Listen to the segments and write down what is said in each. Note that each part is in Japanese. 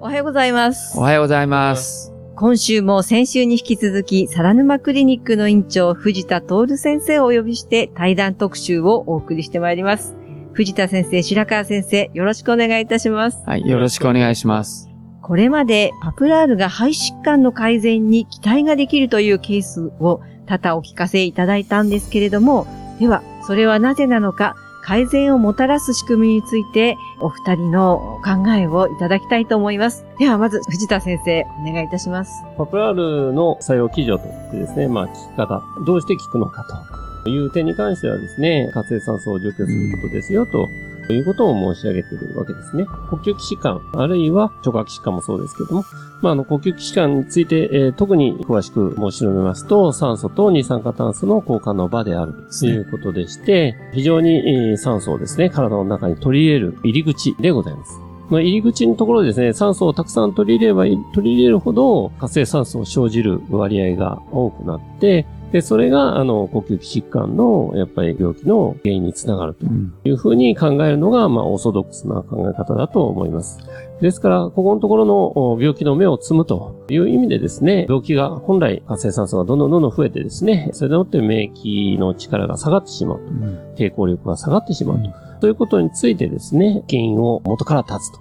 おはようございますお。はようございます。今週も先週に引き続き、サラヌマクリニックの院長、藤田徹先生をお呼びして対談特集をお送りしてまいります。藤田先生、白川先生、よろしくお願いいたします。はい、よろしくお願いします。これまでパプラールが肺疾患の改善に期待ができるというケースを多々お聞かせいただいたんですけれども、では、それはなぜなのか、改善をもたらす仕組みについて、お二人の考えをいただきたいと思います。では、まず、藤田先生、お願いいたします。パプラールの作用基準とってですね、まあ、聞き方、どうして聞くのかという点に関してはですね、活性酸素を除去することですよと。いうことを申し上げているわけですね。呼吸器疾患、あるいは聴覚疾患もそうですけども、まあ、あの、呼吸器疾患について、えー特に詳しく申し述べますと、酸素と二酸化炭素の交換の場であるということでして、非常にえー酸素をですね、体の中に取り入れる入り口でございます。まあ、入り口のところでですね、酸素をたくさん取り入れれば取り入れるほど活性酸素を生じる割合が多くなって、で、それが、あの、呼吸器疾患の、やっぱり病気の原因につながるとうんいうふうに考えるのが、まあ、オーソドックスな考え方だと思います。ですから、ここのところのお病気の目を摘むという意味でですね、病気が本来活性酸素がどんどんどんどん増えてですね、それによって免疫の力が下がってしまうと。うん抵抗力が下がってしまうと。ということについてですね、原因を元から断つと。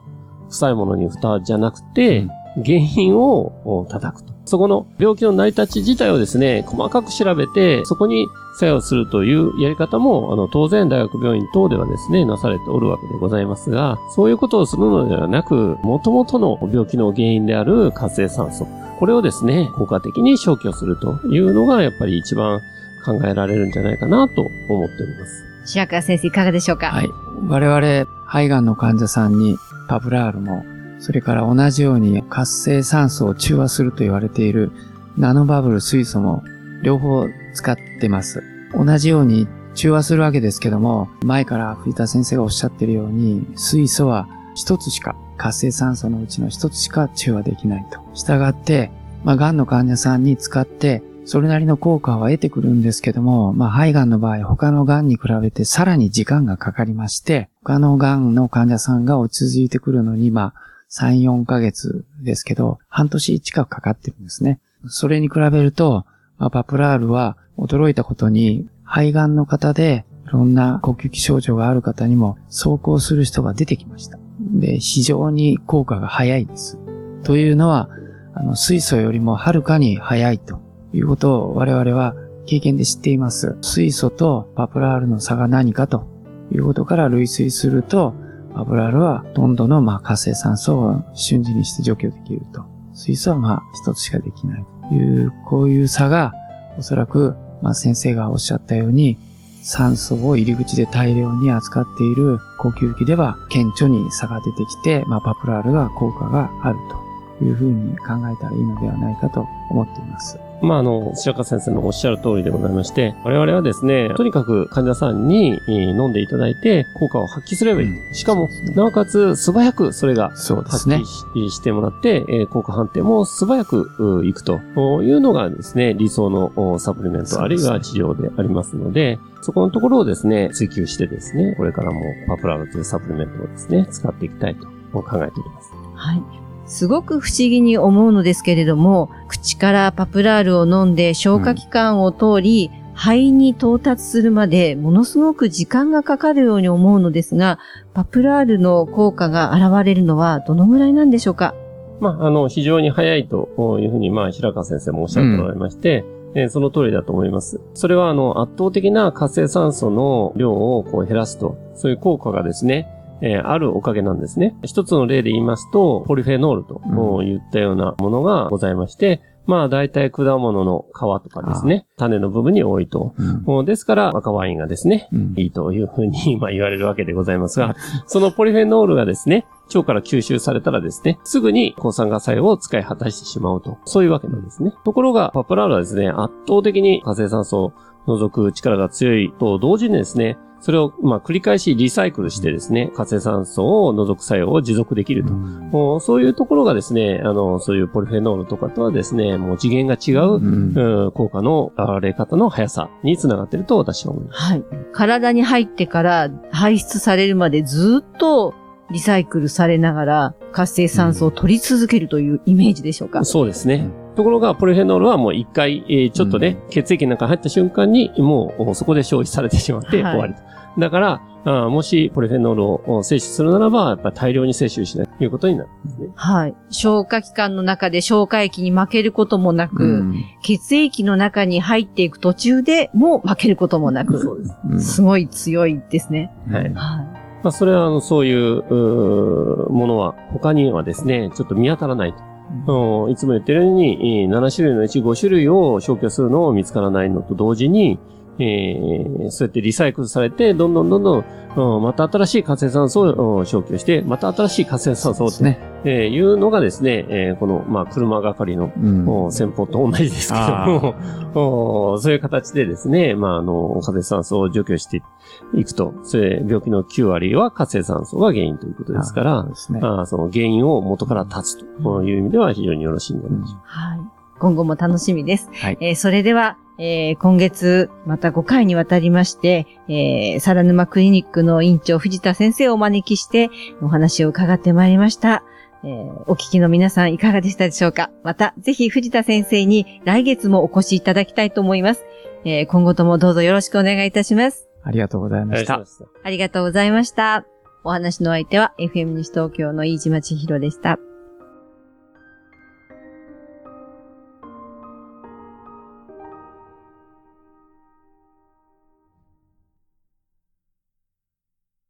臭いものに蓋じゃなくて、原因をお叩くと。そこの病気の成り立ち自体をですね、細かく調べて、そこに作用するというやり方も、あの、当然大学病院等ではですね、なされておるわけでございますが、そういうことをするのではなく、元々の病気の原因である活性酸素。これをですね、効果的に消去するというのが、やっぱり一番考えられるんじゃないかなと思っております。白川先生、いかがでしょうか？はい。我々、肺がんの患者さんにパプラールも、それから同じように活性酸素を中和すると言われているナノバブル水素も両方使ってます。同じように中和するわけですけども、前から藤田先生がおっしゃっているように、水素は一つしか、活性酸素のうちの一つしか中和できないと。従って、まあ、癌の患者さんに使って、それなりの効果は得てくるんですけども、まあ、肺がんの場合、他の癌に比べてさらに時間がかかりまして、他の癌の患者さんが落ち着いてくるのに、まあ、3、4ヶ月ですけど、半年近くかかってるんですね。それに比べると、パプラールは驚いたことに、肺がんの方で、いろんな呼吸器症状がある方にも走行する人が出てきました。で、非常に効果が早いです。というのは、あの、水素よりもはるかに早いということを我々は経験で知っています。水素とパプラールの差が何かということから類推すると、パプラルはほとんどのまあ活性酸素を瞬時にして除去できると。水素はまあ一つしかできないという、こういう差がおそらくまあ先生がおっしゃったように酸素を入り口で大量に扱っている呼吸器では顕著に差が出てきて、まあパプラールが効果があるというふうに考えたらいいのではないかと思っています。まあ、あの、白川先生のおっしゃる通りでございまして、我々はですね、とにかく患者さんにえー飲んでいただいて、効果を発揮すればいい。うんしかもなおかつ素早くそれが発ね揮。ししてもらって、えー効果判定も素早くういくというのがですね、理想のおサプリメント、あるいは治療でありますので、そこのところをですね、追求してですね、これからもパプラールというサプリメントをですね、使っていきたいと考えております。はい。すごく不思議に思うのですけれども、口からパプラールを飲んで消化器官を通り、肺に到達するまでものすごく時間がかかるように思うのですが、パプラールの効果が現れるのはどのぐらいなんでしょうか？まあ、あの、非常に早いというふうに、まあ、平川先生もおっしゃっておられまして、えーその通りだと思います。それは、あの、圧倒的な活性酸素の量をこう減らすと、そういう効果がですね、えーあるおかげなんですね。一つの例で言いますと、ポリフェノールとうんいったようなものがございまして、まあ、大体果物の皮とかですね、種の部分に多いと。うんですから、赤ワインがですね、うんいいというふうに、まあ、言われるわけでございますが、そのポリフェノールがですね、腸から吸収されたらですね、すぐに抗酸化作用を使い果たしてしまうと。そういうわけなんですね。ところが、パプラールはですね、圧倒的に活性酸素を除く力が強いと同時にですね、それを、まあ、繰り返しリサイクルしてですね、活性酸素を除く作用を持続できると。もうそういうところがですね、あの、そういうポリフェノールとかとはですね、もう次元が違う、うんうん効果の現れ方の速さにつながっていると私は思います。はい。体に入ってから排出されるまでずっとリサイクルされながら活性酸素を取り続けるというイメージでしょうか？そうですね。ところが、ポリフェノールはもう一回、えーちょっとね、血液の中に入った瞬間に、もうそこで消費されてしまってはい終わりと。だから、あーもしポリフェノールを摂取するならば、やっぱり大量に摂取しないということになるんですね。はい。消化器官の中で消化液に負けることもなく、うん血液の中に入っていく途中でも負けることもなく、そうです。うんすごい強いですね。はい。はい。まあ、それは、あの、そういう、うーものは、他にはですね、ちょっと見当たらないと。うんいつも言ってるように、えー7種類のうち5種類を消去するのを見つからないのと同時に、えーそうやってリサイクルされて、どんどんどんどん、うんまた新しい活性酸素をうん消去して、また新しい活性酸素をですね。えーいうのがですね、えーこの、まあ、車係のうんお先方と同じですけども、お そういう形でですね、まあ、あの、活性酸素を除去していくと、それ、病気の9割は活性酸素が原因ということですからそね。あーその原因を元から断つという意味では非常によろしいんじゃないでしょうはい。今後も楽しみです。はいえーそれでは、えー今月、また5回にわたりまして、えー、サラヌマクリニックの院長藤田先生をお招きして、お話を伺ってまいりました。えーお聞きの皆さんいかがでしたでしょうか？また、ぜひ藤田先生に来月もお越しいただきたいと思います。えー今後ともどうぞよろしくお願いいたします。ありがとうございましたありがとう。ございました。ありがとうございました。お話の相手は FM 西東京の飯島千尋でした。